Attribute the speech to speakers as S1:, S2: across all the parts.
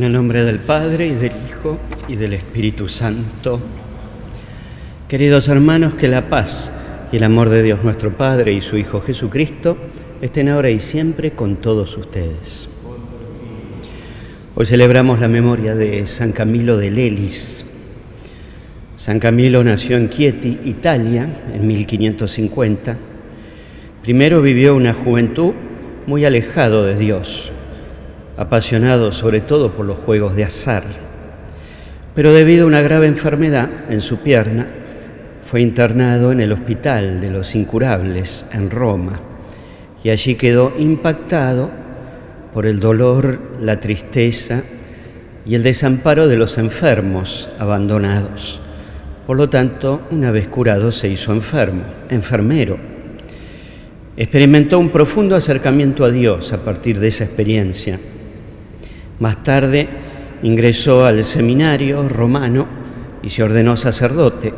S1: En el nombre del Padre y del Hijo y del Espíritu Santo. Queridos hermanos, que la paz y el amor de Dios nuestro Padre y su Hijo Jesucristo estén ahora y siempre con todos ustedes. Hoy celebramos la memoria de San Camilo de Lelis. San Camilo nació en Chieti, Italia, en 1550. Primero vivió una juventud muy alejado de Dios apasionado sobre todo por los juegos de azar, pero debido a una grave enfermedad en su pierna, fue internado en el Hospital de los Incurables en Roma y allí quedó impactado por el dolor, la tristeza y el desamparo de los enfermos abandonados. Por lo tanto, una vez curado se hizo enfermo, enfermero. Experimentó un profundo acercamiento a Dios a partir de esa experiencia más tarde ingresó al seminario romano y se ordenó sacerdote,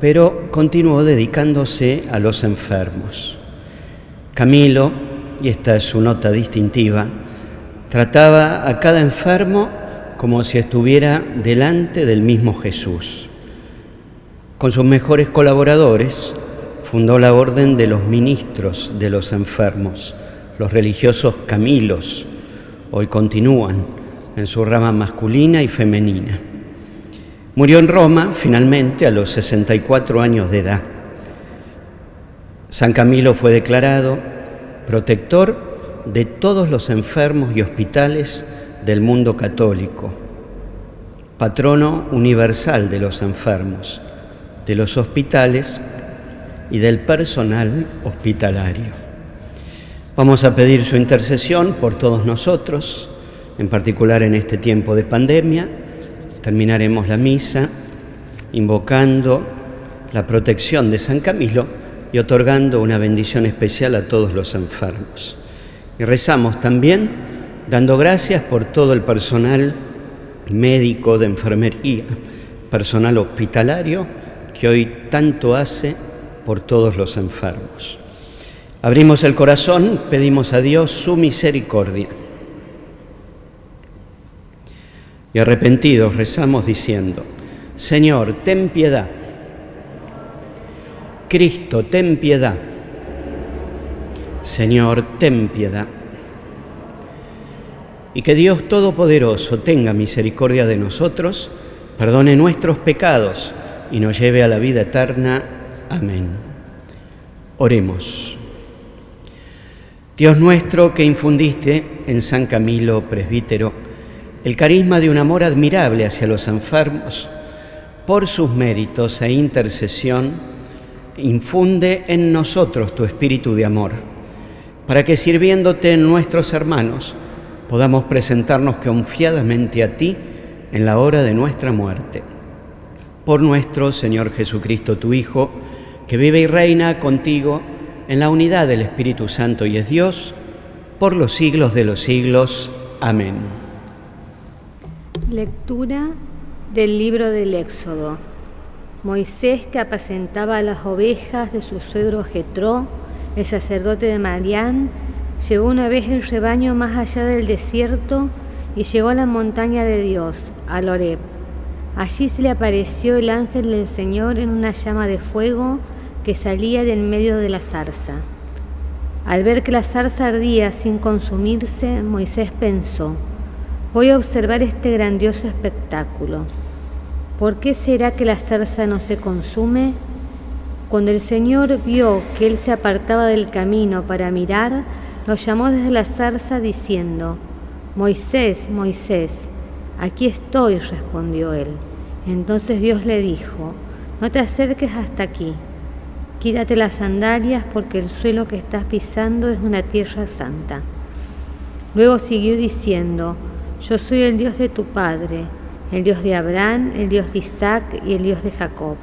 S1: pero continuó dedicándose a los enfermos. Camilo, y esta es su nota distintiva, trataba a cada enfermo como si estuviera delante del mismo Jesús. Con sus mejores colaboradores fundó la Orden de los Ministros de los Enfermos, los religiosos Camilos, hoy continúan en su rama masculina y femenina. Murió en Roma finalmente a los 64 años de edad. San Camilo fue declarado protector de todos los enfermos y hospitales del mundo católico, patrono universal de los enfermos, de los hospitales y del personal hospitalario. Vamos a pedir su intercesión por todos nosotros, en particular en este tiempo de pandemia. Terminaremos la misa invocando la protección de San Camilo y otorgando una bendición especial a todos los enfermos. Y rezamos también dando gracias por todo el personal médico, de enfermería, personal hospitalario, que hoy tanto hace por todos los enfermos. Abrimos el corazón, pedimos a Dios su misericordia. Y arrepentidos rezamos diciendo, Señor, ten piedad. Cristo, ten piedad. Señor, ten piedad. Y que Dios Todopoderoso tenga misericordia de nosotros, perdone nuestros pecados y nos lleve a la vida eterna. Amén. Oremos. Dios nuestro que infundiste en San Camilo presbítero el carisma de un amor admirable hacia los enfermos, por sus méritos e intercesión, infunde en nosotros tu espíritu de amor, para que sirviéndote en nuestros hermanos podamos presentarnos confiadamente a ti en la hora de nuestra muerte. Por nuestro Señor Jesucristo, tu Hijo, que vive y reina contigo, en la unidad del Espíritu Santo y es Dios, por los siglos de los siglos. Amén.
S2: Lectura del libro del Éxodo. Moisés, que apacentaba las ovejas de su suegro Jetro, el sacerdote de Marián, llevó una vez el rebaño más allá del desierto y llegó a la montaña de Dios, a Loreb. Allí se le apareció el ángel del Señor en una llama de fuego que salía del medio de la zarza. Al ver que la zarza ardía sin consumirse, Moisés pensó, voy a observar este grandioso espectáculo. ¿Por qué será que la zarza no se consume? Cuando el Señor vio que él se apartaba del camino para mirar, lo llamó desde la zarza diciendo, Moisés, Moisés, aquí estoy, respondió él. Entonces Dios le dijo, no te acerques hasta aquí Quítate las sandalias porque el suelo que estás pisando es una tierra santa. Luego siguió diciendo, yo soy el Dios de tu Padre, el Dios de Abraham, el Dios de Isaac y el Dios de Jacob.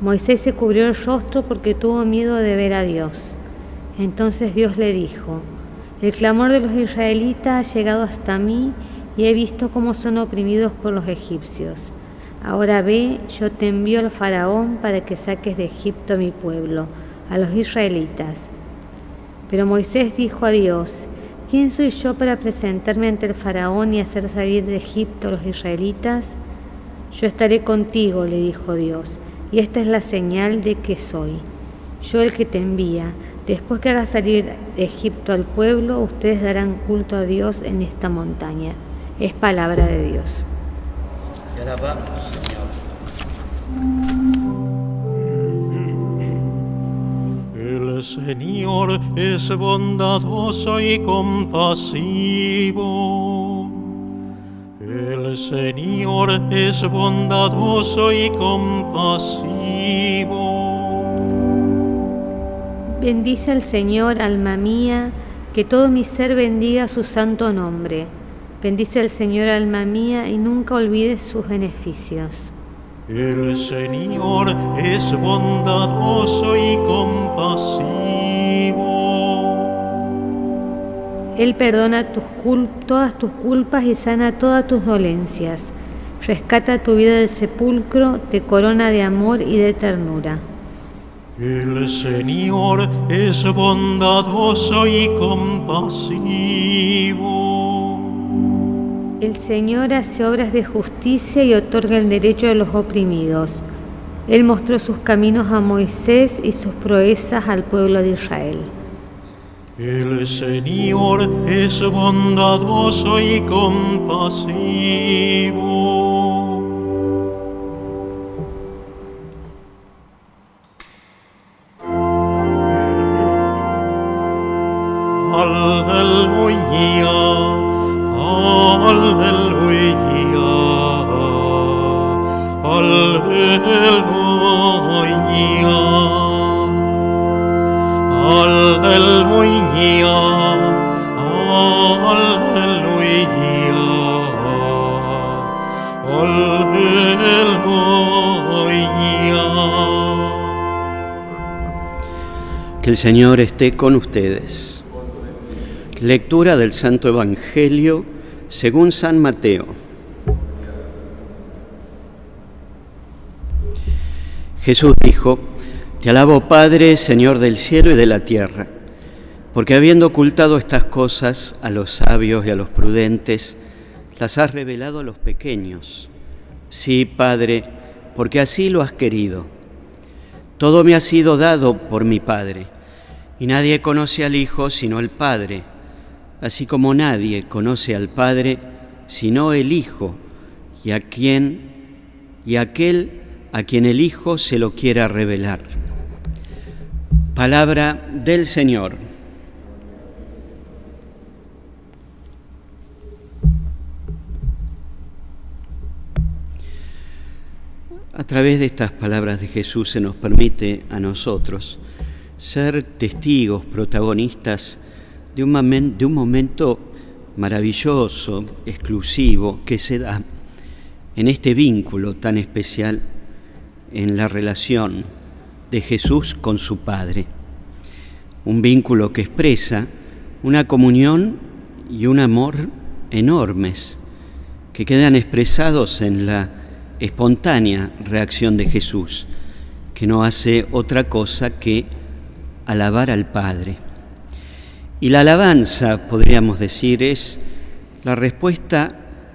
S2: Moisés se cubrió el rostro porque tuvo miedo de ver a Dios. Entonces Dios le dijo, el clamor de los israelitas ha llegado hasta mí y he visto cómo son oprimidos por los egipcios. Ahora ve, yo te envío al faraón para que saques de Egipto a mi pueblo, a los israelitas. Pero Moisés dijo a Dios, ¿quién soy yo para presentarme ante el faraón y hacer salir de Egipto a los israelitas? Yo estaré contigo, le dijo Dios, y esta es la señal de que soy. Yo el que te envía. Después que haga salir de Egipto al pueblo, ustedes darán culto a Dios en esta montaña. Es palabra de Dios.
S3: El Señor es bondadoso y compasivo. El Señor es bondadoso y compasivo.
S2: Bendice al Señor, alma mía, que todo mi ser bendiga su santo nombre. Bendice al Señor, alma mía, y nunca olvides sus beneficios.
S3: El Señor es bondadoso y compasivo.
S2: Él perdona tus todas tus culpas y sana todas tus dolencias. Rescata tu vida del sepulcro, te corona de amor y de ternura.
S3: El Señor es bondadoso y compasivo.
S2: El Señor hace obras de justicia y otorga el derecho de los oprimidos. Él mostró sus caminos a Moisés y sus proezas al pueblo de Israel.
S3: El Señor es bondadoso y compasivo.
S1: Que el Señor esté con ustedes. Lectura del Santo Evangelio según San Mateo. Jesús dijo, Te alabo Padre, Señor del cielo y de la tierra, porque habiendo ocultado estas cosas a los sabios y a los prudentes, las has revelado a los pequeños. Sí, Padre, porque así lo has querido. Todo me ha sido dado por mi Padre, y nadie conoce al Hijo sino el Padre así como nadie conoce al Padre sino el Hijo y a quien y aquel a quien el Hijo se lo quiera revelar. Palabra del Señor. A través de estas palabras de Jesús se nos permite a nosotros ser testigos, protagonistas de un, momento maravilloso, exclusivo, que se da en este vínculo tan especial en la relación de Jesús con su Padre. Un vínculo que expresa una comunión y un amor enormes que quedan expresados en la espontánea reacción de Jesús, que no hace otra cosa que alabar al Padre. Y la alabanza, podríamos decir, es la respuesta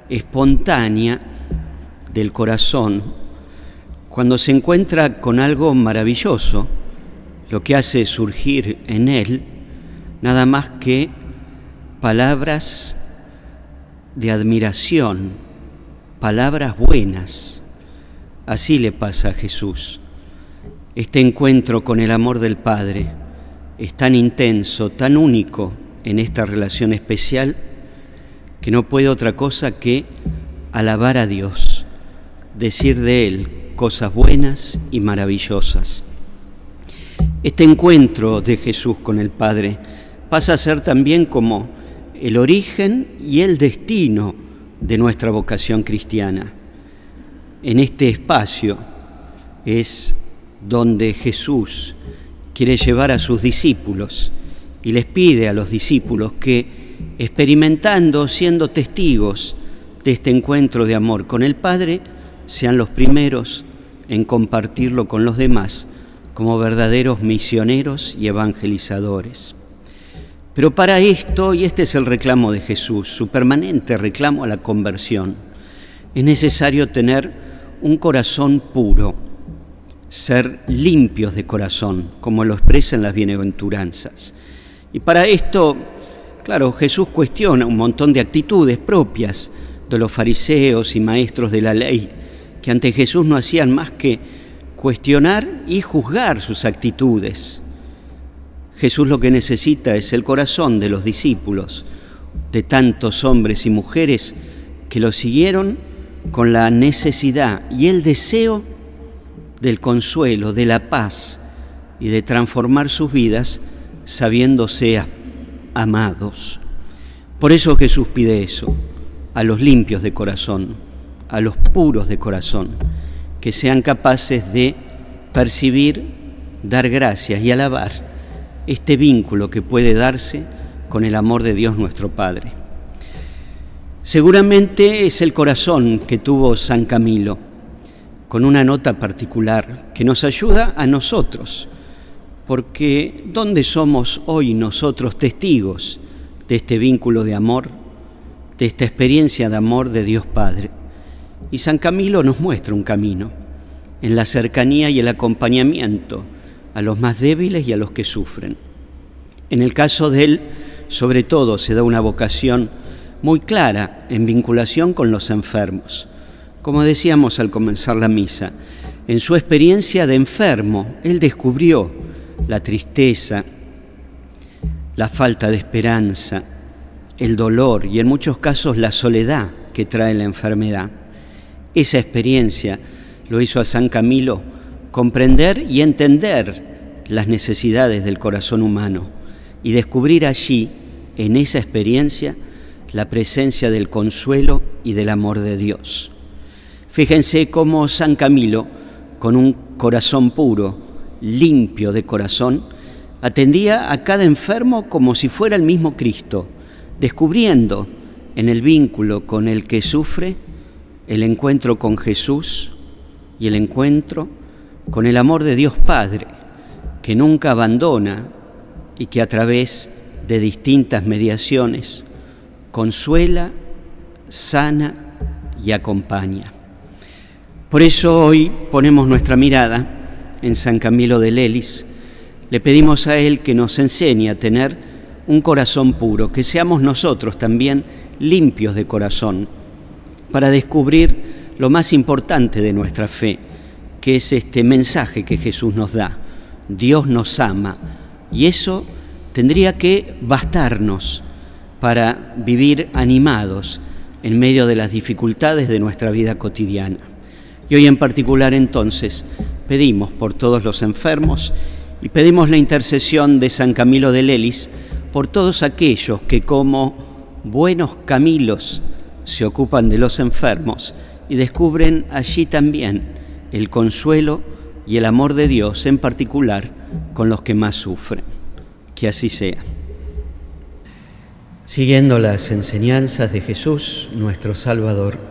S1: espontánea del corazón cuando se encuentra con algo maravilloso, lo que hace surgir en él nada más que palabras de admiración, palabras buenas. Así le pasa a Jesús. Este encuentro con el amor del Padre es tan intenso, tan único en esta relación especial, que no puede otra cosa que alabar a Dios, decir de Él cosas buenas y maravillosas. Este encuentro de Jesús con el Padre pasa a ser también como el origen y el destino de nuestra vocación cristiana. En este espacio es donde Jesús quiere llevar a sus discípulos y les pide a los discípulos que, experimentando, siendo testigos de este encuentro de amor con el Padre, sean los primeros en compartirlo con los demás como verdaderos misioneros y evangelizadores. Pero para esto, y este es el reclamo de Jesús, su permanente reclamo a la conversión, es necesario tener un corazón puro, ser limpios de corazón, como lo expresan las bienaventuranzas. Y para esto, claro, Jesús cuestiona un montón de actitudes propias de los fariseos y maestros de la ley, que ante Jesús no hacían más que cuestionar y juzgar sus actitudes. Jesús lo que necesita es el corazón de los discípulos, de tantos hombres y mujeres que lo siguieron con la necesidad y el deseo del consuelo, de la paz y de transformar sus vidas sabiéndose amados. Por eso Jesús pide eso, a los limpios de corazón, a los puros de corazón, que sean capaces de percibir, dar gracias y alabar este vínculo que puede darse con el amor de Dios nuestro Padre. Seguramente es el corazón que tuvo San Camilo, con una nota particular que nos ayuda a nosotros, porque ¿dónde somos hoy nosotros testigos de este vínculo de amor, de esta experiencia de amor de Dios Padre? Y San Camilo nos muestra un camino en la cercanía y el acompañamiento a los más débiles y a los que sufren. En el caso de él, sobre todo, se da una vocación muy clara en vinculación con los enfermos. Como decíamos al comenzar la misa, en su experiencia de enfermo, él descubrió la tristeza, la falta de esperanza, el dolor y en muchos casos la soledad que trae la enfermedad. Esa experiencia lo hizo a San Camilo comprender y entender las necesidades del corazón humano y descubrir allí, en esa experiencia, la presencia del consuelo y del amor de Dios. Fíjense cómo San Camilo, con un corazón puro, limpio de corazón, atendía a cada enfermo como si fuera el mismo Cristo, descubriendo en el vínculo con el que sufre el encuentro con Jesús y el encuentro con el amor de Dios Padre, que nunca abandona y que a través de distintas mediaciones consuela, sana y acompaña. Por eso hoy ponemos nuestra mirada en San Camilo de Lelis. Le pedimos a Él que nos enseñe a tener un corazón puro, que seamos nosotros también limpios de corazón, para descubrir lo más importante de nuestra fe, que es este mensaje que Jesús nos da. Dios nos ama y eso tendría que bastarnos para vivir animados en medio de las dificultades de nuestra vida cotidiana. Y hoy en particular entonces pedimos por todos los enfermos y pedimos la intercesión de San Camilo de Lelis por todos aquellos que como buenos Camilos se ocupan de los enfermos y descubren allí también el consuelo y el amor de Dios, en particular con los que más sufren. Que así sea. Siguiendo las enseñanzas de Jesús, nuestro Salvador,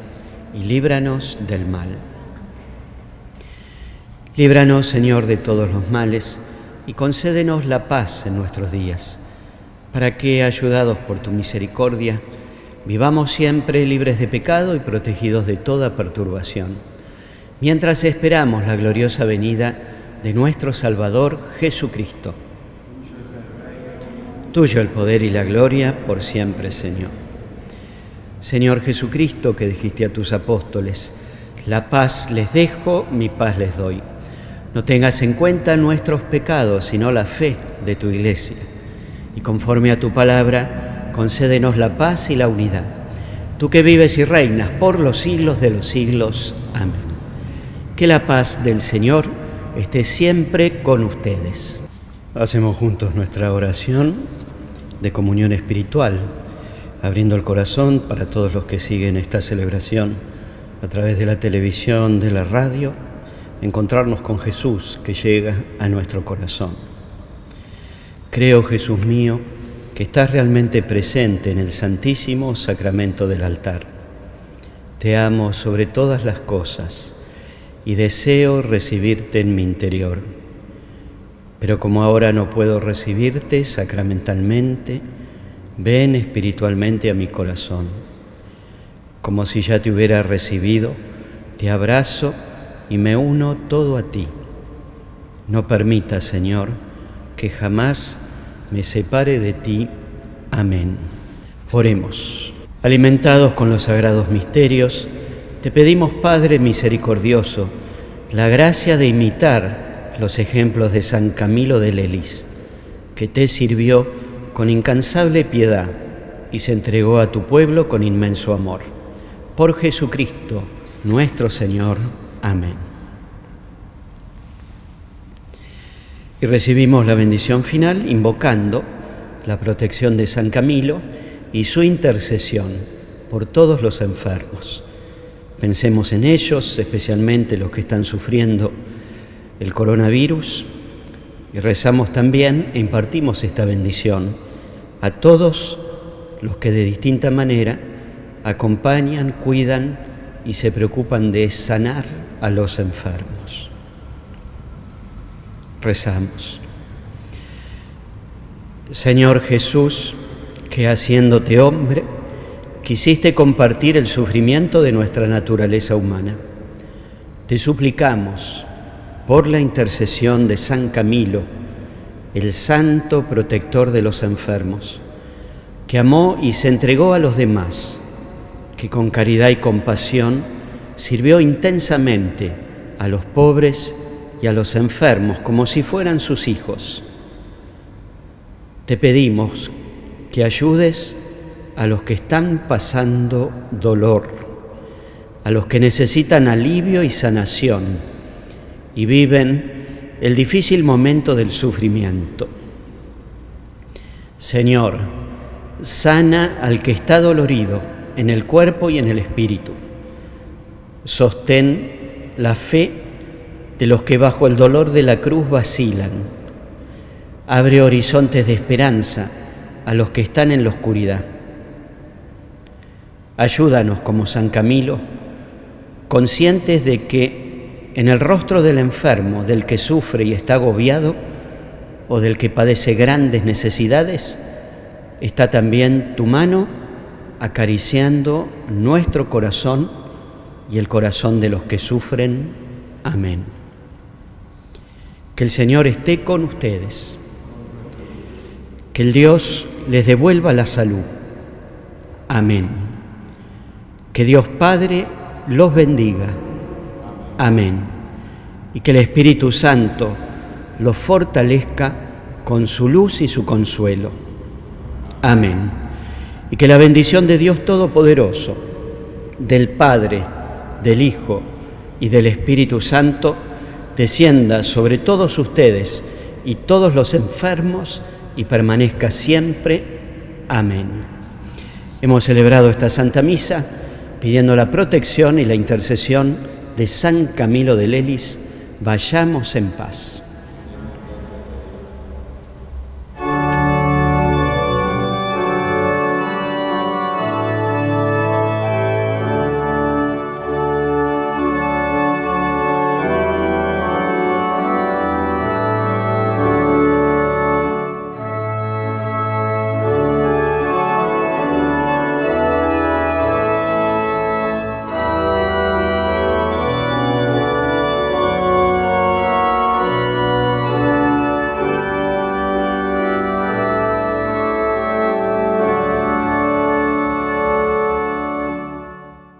S1: y líbranos del mal. Líbranos, Señor, de todos los males y concédenos la paz en nuestros días, para que, ayudados por tu misericordia, vivamos siempre libres de pecado y protegidos de toda perturbación, mientras esperamos la gloriosa venida de nuestro Salvador Jesucristo Tuyo el poder y la gloria por siempre, Señor. Señor Jesucristo, que dijiste a tus apóstoles, la paz les dejo, mi paz les doy. No tengas en cuenta nuestros pecados, sino la fe de tu iglesia. Y conforme a tu palabra, concédenos la paz y la unidad. Tú que vives y reinas por los siglos de los siglos. Amén. Que la paz del Señor esté siempre con ustedes. Hacemos juntos nuestra oración de comunión espiritual, abriendo el corazón para todos los que siguen esta celebración a través de la televisión, de la radio, encontrarnos con Jesús que llega a nuestro corazón. Creo, Jesús mío, que estás realmente presente en el santísimo sacramento del altar. Te amo sobre todas las cosas y deseo recibirte en mi interior. Pero como ahora no puedo recibirte sacramentalmente, ven espiritualmente a mi corazón. Como si ya te hubiera recibido, te abrazo y me uno todo a ti. No permita, Señor, que jamás me separe de ti. Amén. Oremos. Alimentados con los sagrados misterios, te pedimos, Padre misericordioso, la gracia de imitar los ejemplos de San Camilo de Lelis, que te sirvió con incansable piedad y se entregó a tu pueblo con inmenso amor. Por Jesucristo, nuestro Señor. Amén. Y recibimos la bendición final invocando la protección de San Camilo y su intercesión por todos los enfermos. Pensemos en ellos, especialmente los que están sufriendo el coronavirus, y rezamos también e impartimos esta bendición a todos los que de distinta manera acompañan, cuidan y se preocupan de sanar a los enfermos. Rezamos. Señor Jesús, que haciéndote hombre, quisiste compartir el sufrimiento de nuestra naturaleza humana. Te suplicamos, por la intercesión de San Camilo, el santo protector de los enfermos, que amó y se entregó a los demás, que con caridad y compasión sirvió intensamente a los pobres y a los enfermos como si fueran sus hijos. Te pedimos que ayudes a los que están pasando dolor, a los que necesitan alivio y sanación y viven el difícil momento del sufrimiento. Señor, sana al que está dolorido en el cuerpo y en el espíritu. Sostén la fe de los que bajo el dolor de la cruz vacilan. Abre horizontes de esperanza a los que están en la oscuridad. Ayúdanos como San Camilo, conscientes de que en el rostro del enfermo, del que sufre y está agobiado, o del que padece grandes necesidades, está también tu mano acariciando nuestro corazón y el corazón de los que sufren. Amén. Que el Señor esté con ustedes. Que el Dios les devuelva la salud. Amén. Que Dios Padre los bendiga. Amén. Y que el Espíritu Santo los fortalezca con su luz y su consuelo. Amén. Y que la bendición de Dios Todopoderoso, del Padre, del Hijo y del Espíritu Santo, descienda sobre todos ustedes y todos los enfermos y permanezca siempre. Amén. Hemos celebrado esta Santa Misa pidiendo la protección y la intercesión de San Camilo de Lelis, vayamos en paz.